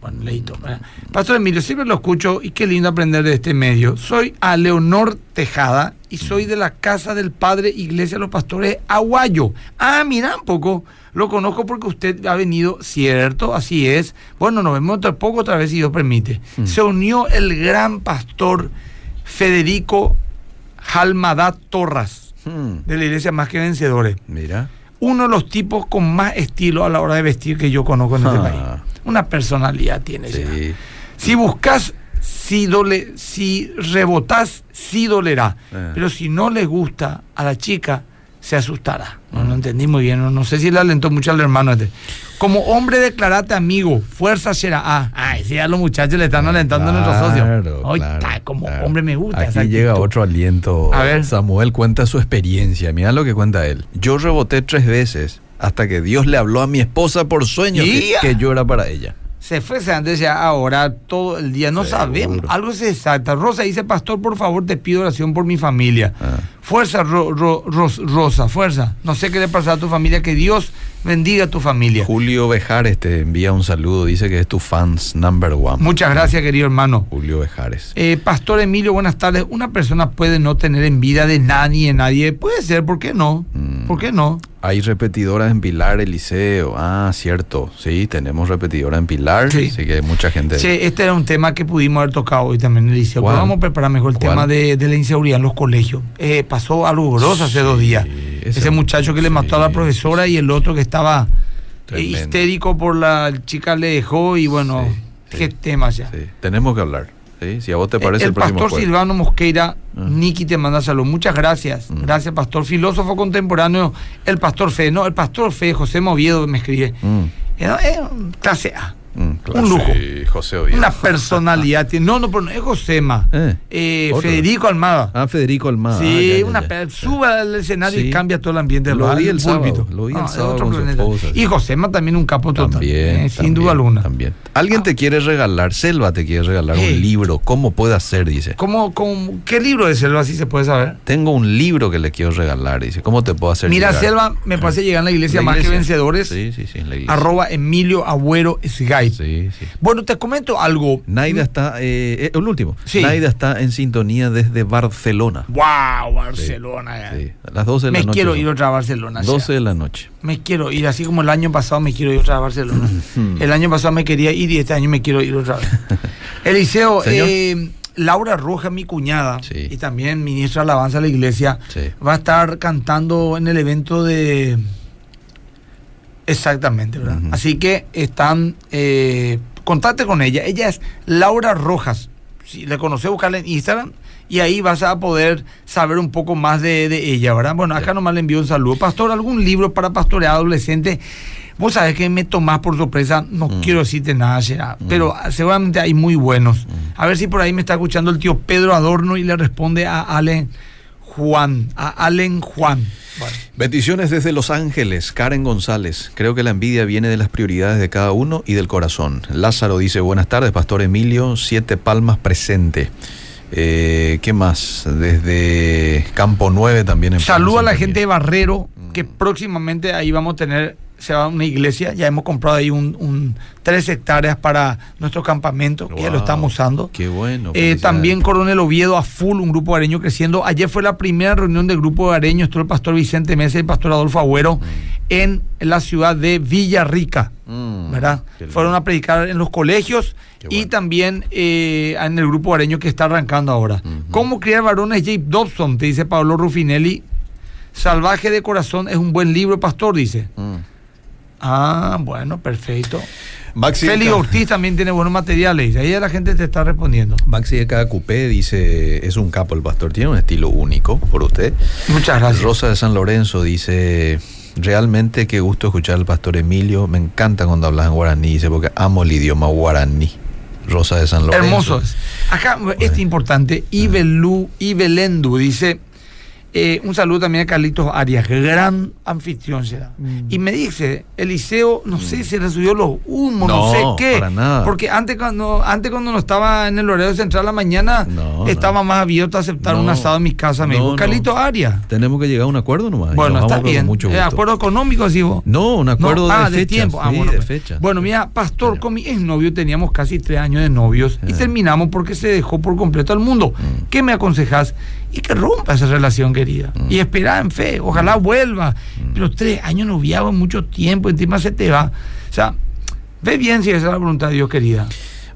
bueno, Leito. ¿verdad? Pastor Emilio, siempre lo escucho y qué lindo aprender de este medio. Soy a Leonor Tejada y soy de la casa del Padre Iglesia de los Pastores Aguayo. Ah, mira un poco. Lo conozco porque usted ha venido, cierto, así es. Bueno, nos vemos otro poco otra vez si Dios permite. Mm. Se unió el gran pastor Federico Jalmadá Torras, Hmm, de la iglesia Más que Vencedores. Mira. Uno de los tipos con más estilo a la hora de vestir que yo conozco en este Ah. país. Una personalidad tiene. Sí. ya. Si buscas, si, dole, si rebotás, sí dolerá. Eh. Pero si no le gusta a la chica, se asustará. No lo entendí muy bien. No, no sé si le alentó mucho al hermano este. Como hombre, declarate amigo. Fuerza será. Ah, ay, sí, a los muchachos le están alentando a nuestros socios. Ay, claro, ta, como claro. hombre me gusta. Aquí llega actitud. otro aliento. A ver. Samuel cuenta su experiencia. Mira lo que cuenta él. Yo reboté tres veces hasta que Dios le habló a mi esposa por sueño que, que yo era para ella. Se fue se antes ya a orar todo el día. No Seguro. sabemos. Algo se exacta. Rosa dice, pastor, por favor, te pido oración por mi familia. Ah. Fuerza, Ro- Ro- Ros- Rosa, fuerza. No sé qué le pasa a tu familia. Que Dios bendiga a tu familia. Julio Bejares te envía un saludo. Dice que es tu fans number one. Muchas gracias, querido hermano. Julio Bejares. Eh, Pastor Emilio, buenas tardes. Una persona puede no tener envidia de nadie, de nadie. Puede ser, ¿por qué no? Mm. ¿Por qué no? Hay repetidoras en Pilar, Eliseo. Ah, cierto. Sí, tenemos repetidora en Pilar. Sí. Así que hay mucha gente. Che, este era un tema que pudimos haber tocado hoy también en el liceo. ¿Cuál? Pero vamos a preparar mejor el ¿Cuál? tema de, de la inseguridad en los colegios. Eh, pasó algo grosso hace Sí, dos días. Ese- Ese muchacho que le mató a la profesora y el otro que estaba eh, Tremendo. histérico por la chica le dejó y bueno, Sí, qué sí. tema ya. Tenemos que hablar. Si a vos te parece el, el, pastor. Silvano Mosqueira, Ah. Niki te manda salud. Muchas gracias. Mm. Gracias, pastor. Filósofo contemporáneo, el pastor Fe. No, el pastor Fe, José Moviedo me escribe. Mm, Eh, eh, clase A. mm, claro, Un lujo. sí, José Oviedo. Una personalidad. tiene- no, no, pero no es Josema. Eh, Eh. Federico Almada. Ah, Federico Almada. sí, Ah, ya, ya, una ya. per- suba al escenario Sí. y cambia todo el ambiente. Lo del vi el sábado, lo vi el Ah, sábado otro con su planeta. esposa, sí. Y Josema también un capo total. También, eh, sin también, duda alguna. También. Alguien te quiere regalar, Selva te quiere regalar un libro. ¿Cómo puede hacer? Dice. ¿Cómo, cómo, ¿Qué libro de Selva así se puede saber? Tengo un libro que le quiero regalar. Dice. ¿Cómo te puedo hacer? Mira, llegar? Selva, me parece llegar a la iglesia La más que vencedores. Sí, sí, sí, en la iglesia. Arroba Emilio Agüero Skype. Sí, sí. Bueno, te comento algo. Naida está, eh, eh, el último. Sí. Naida está en sintonía desde Barcelona. ¡Wow! Barcelona. A las 12 de la Me noche. quiero son. ir otra a Barcelona. ya. 12 de la noche. Me quiero ir, así como el año pasado me quiero ir otra a Barcelona. El año pasado me quería ir y este año me quiero ir otra vez. Eliseo, eh, Laura Roja, mi cuñada, Sí. y también ministra de alabanza de la iglesia, Sí. va a estar cantando en el evento de... Exactamente, ¿verdad? Así que están... Eh, contacte con ella. Ella es Laura Rojas. Si le conoce, buscarla en Instagram y ahí vas a poder saber un poco más de, de ella, ¿verdad? Bueno, acá Sí. nomás le envío un saludo. Pastor, ¿algún libro para pastorear adolescente? Vos sabés que me tomás por sorpresa, no Mm. quiero decirte nada, Gerard, pero seguramente hay muy buenos. Mm. A ver si por ahí me está escuchando el tío Pedro Adorno y le responde a Allen Juan, a Allen Juan. Bueno, Bendiciones desde Los Ángeles, Karen González. Creo que la envidia viene de las prioridades de cada uno y del corazón. Lázaro dice, buenas tardes, Pastor Emilio, Siete Palmas presente. Eh, ¿Qué más? Desde Campo 9 también. en Saludo a la gente de Barrero, que Mm. próximamente ahí vamos a tener, se va a una iglesia, ya hemos comprado ahí un, un tres hectáreas para nuestro campamento, que ya lo Wow, estamos usando. Qué bueno. Eh, también Coronel Oviedo a full, un grupo areño creciendo. Ayer fue la primera reunión del grupo de areño, estuvo el pastor Vicente Mesa y el pastor Adolfo Agüero en la ciudad de Villarrica, Mm, ¿verdad? Fueron a predicar en los colegios y también eh, en el grupo areño que está arrancando ahora. ¿Cómo criar varones Jape Dobson? Te dice Pablo Rufinelli. Salvaje de corazón es un buen libro, pastor, dice. Ah, bueno, perfecto. Maxi de Félix Ca- Ortiz también tiene buenos materiales. Ahí la gente te está respondiendo. Maxi de cada cupé dice, es un capo el pastor, tiene un estilo único por usted. Muchas gracias. Rosa de San Lorenzo dice, realmente qué gusto escuchar al pastor Emilio, me encanta cuando hablas en guaraní, dice, porque amo el idioma guaraní. Rosa de San Lorenzo. Hermoso es. Acá, este importante, Ibelu, Ibelendu dice, Eh, un saludo también a Carlitos Arias, gran anfitrión será. Mm. Y me dice, Eliseo, no sé si le subió los humos, no, No, sé qué. para nada. Porque antes cuando, antes cuando no estaba en el horario central la mañana, No, estaba no. más abierto a aceptar un asado en mi casa. Me dijo. Carlitos Arias. Tenemos que llegar a un acuerdo nomás. Bueno, está bien. mucho Eh, acuerdo económico, así vos. No, un acuerdo de, ah, de tiempo. Ah, bueno, de pues. fecha. Bueno, mira, pastor, con mi exnovio teníamos casi tres años de novios y Ah. terminamos porque se dejó por completo al mundo. Mm. ¿Qué me aconsejas? Y que rompa esa relación, querida. Mm. Y espera en fe, ojalá vuelva. Pero tres años noviado es mucho tiempo, encima se te va. O sea, ve bien si esa es la voluntad de Dios, querida.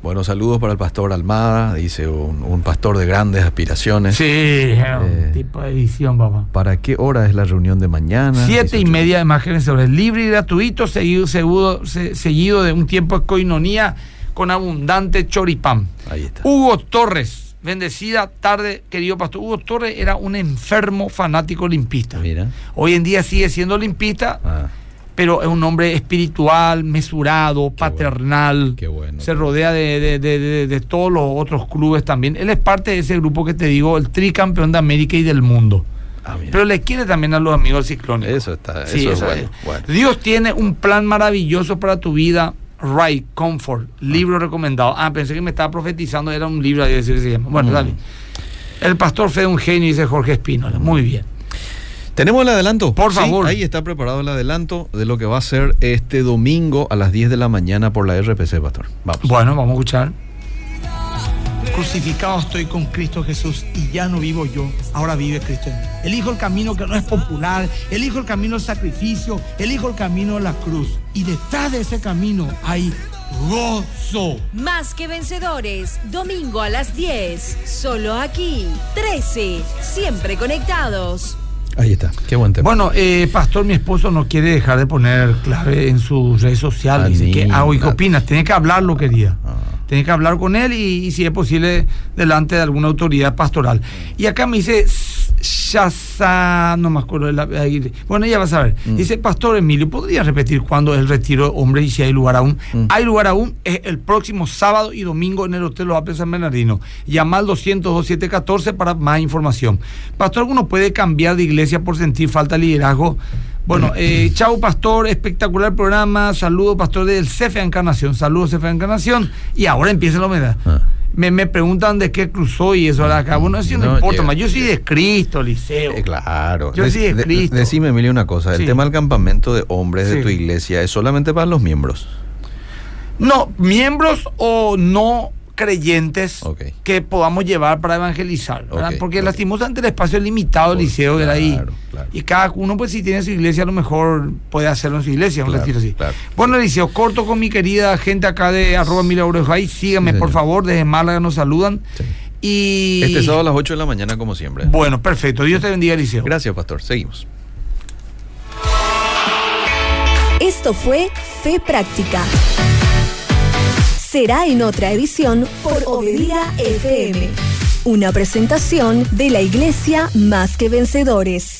Bueno, saludos para el pastor Almada, dice un, un pastor de grandes aspiraciones. Sí, un tipo de edición, papá. ¿Para qué hora es la reunión de mañana? Siete y 18. media de márgenes sobre libre y gratuito, seguido, seguido, se- seguido de un tiempo de coinonía con abundante choripán. Ahí está. Hugo Torres, bendecida tarde, querido pastor. Hugo Torres era un enfermo fanático limpista. Mira. Hoy en día sigue siendo limpista, Ah, pero es un hombre espiritual, mesurado, paternal. Qué bueno. Se rodea de, de- de- de- todos los otros clubes también. Él es parte de ese grupo que te digo, el tricampeón de América y del mundo. ah. Pero le quiere también a los amigos ciclones. Eso está, Sí, eso es esa bueno. es. bueno. Dios tiene un plan maravilloso para tu vida. Right, Comfort, libro recomendado. Ah, pensé que me estaba profetizando, era un libro, ahí decir que se llama. Bueno, Mm. dale. El pastor fue un genio, dice Jorge Espínola. Muy bien. ¿Tenemos el adelanto? Por Sí, favor. ahí está preparado el adelanto de lo que va a ser este domingo a las 10 de la mañana por la RPC, Pastor. Vamos. Bueno, vamos a escuchar. Crucificado estoy con Cristo Jesús y ya no vivo yo, ahora vive Cristo en mí. Elijo el camino que no es popular, elijo el camino del sacrificio, elijo el camino de la cruz. Y detrás de ese camino hay gozo. Más que vencedores, domingo a las 10, solo aquí, 13, siempre conectados. Ahí está. Qué buen tema. Bueno, eh, pastor, mi esposo no quiere dejar de poner clave en sus redes sociales. Dice, ¿qué Anita. hago? ¿Y qué opinas? Tiene que hablarlo, querida. Ah. Tiene que hablar con él y, y si es posible, delante de alguna autoridad pastoral. Y acá me dice, Shasa, no me acuerdo de la. ahí- Bueno, ya vas a ver. Mm. Dice, Pastor Emilio, ¿podría repetir cuándo es el retiro de hombres y si hay lugar aún? Mm. Hay lugar aún, es el próximo sábado y domingo en el Hotel Los San Bernardino. Llama al 202-714 para más información. Pastor, ¿alguno puede cambiar de iglesia por sentir falta de liderazgo? Bueno, eh, chau Pastor, espectacular programa. Saludos Pastor del CFA Encarnación. Saludos CFA Encarnación. Y ahora empieza la humedad. Ah. Me, me preguntan de qué cruzó y eso ahora acá. Bueno, eso no, No importa llega. más. Yo soy de Cristo, Liceo. Eh, claro. Yo sí de Cristo. decime, Emilio, una cosa. El tema del campamento de hombres de tu iglesia es solamente para los miembros. No, miembros o no creyentes que podamos llevar para evangelizar, Porque ok. lastimosamente el espacio es limitado del liceo era ahí. claro, claro. Y cada uno, pues si tiene su iglesia, a lo mejor puede hacerlo en su iglesia, un Claro, retiro así. claro. Bueno, Liceo, corto con mi querida gente acá de arroba mil euros ahí. Síganme, Sí, por favor, desde Málaga nos saludan. Sí. Y. Este sábado a las 8 de la mañana, como siempre. Bueno, perfecto. Dios te bendiga, Liceo. Gracias, Pastor. Seguimos. Esto fue Fe Práctica. Será en otra edición por Obedida FM. Una presentación de la Iglesia Más que Vencedores.